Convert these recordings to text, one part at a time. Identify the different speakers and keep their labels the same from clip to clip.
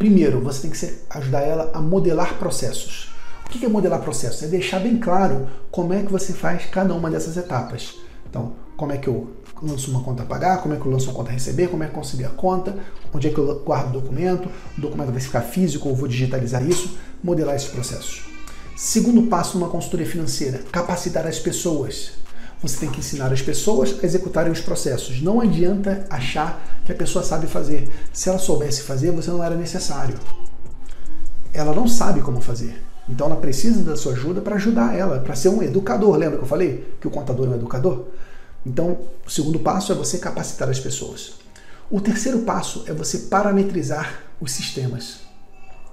Speaker 1: Primeiro, você tem que ajudar ela a modelar processos. O que é modelar processos? É deixar bem claro como é que você faz cada uma dessas etapas. Então, como é que eu lanço uma conta a pagar, como é que eu lanço uma conta a receber, como é que eu concilio a conta, onde é que eu guardo o documento, o documento vai ficar físico ou vou digitalizar isso, modelar esses processos. Segundo passo numa consultoria financeira, capacitar as pessoas. Você tem que ensinar as pessoas a executarem os processos. Não adianta achar que a pessoa sabe fazer. Se ela soubesse fazer, você não era necessário. Ela não sabe como fazer. Então ela precisa da sua ajuda para ajudar ela, para ser um educador. Lembra que eu falei que o contador é um educador? Então, o segundo passo é você capacitar as pessoas. O terceiro passo é você parametrizar os sistemas.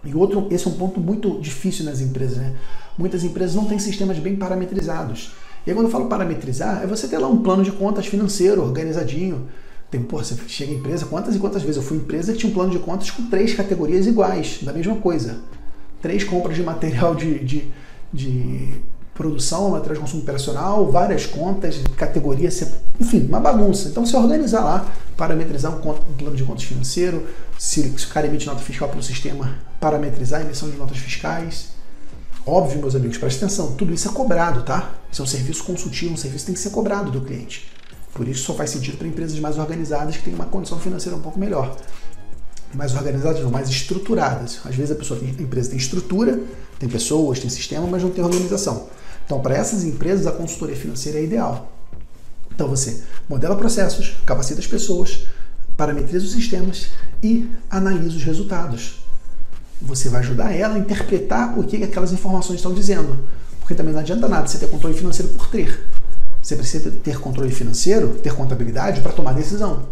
Speaker 1: E outro, esse é um ponto muito difícil nas empresas, né? Muitas empresas não têm sistemas bem parametrizados. E aí, quando eu falo parametrizar, é você ter lá um plano de contas financeiro organizadinho. Tem, pô, você chega em empresa, quantas e quantas vezes eu fui em empresa que tinha um plano de contas com três categorias iguais, da mesma coisa. Três compras de material de, de, de produção, material de consumo operacional, várias contas, categorias, enfim, uma bagunça. Então, se organizar lá, parametrizar um, conto, um plano de contas financeiro, se, se o cara emite nota fiscal pelo sistema, parametrizar a emissão de notas fiscais. Óbvio, meus amigos, preste atenção, tudo isso é cobrado, tá? Isso é um serviço consultivo, um serviço que tem que ser cobrado do cliente. Por isso só faz sentido para empresas mais organizadas que têm uma condição financeira um pouco melhor. Mais organizadas, mais estruturadas. Às vezes a pessoa tem, a empresa tem estrutura, tem pessoas, tem sistema, mas não tem organização. Então, para essas empresas, a consultoria financeira é ideal. Então, você modela processos, capacita as pessoas, parametriza os sistemas e analisa os resultados. Você vai ajudar ela a interpretar o que aquelas informações estão dizendo. Porque também não adianta nada você ter controle financeiro por ter. Você precisa ter controle financeiro, ter contabilidade para tomar decisão.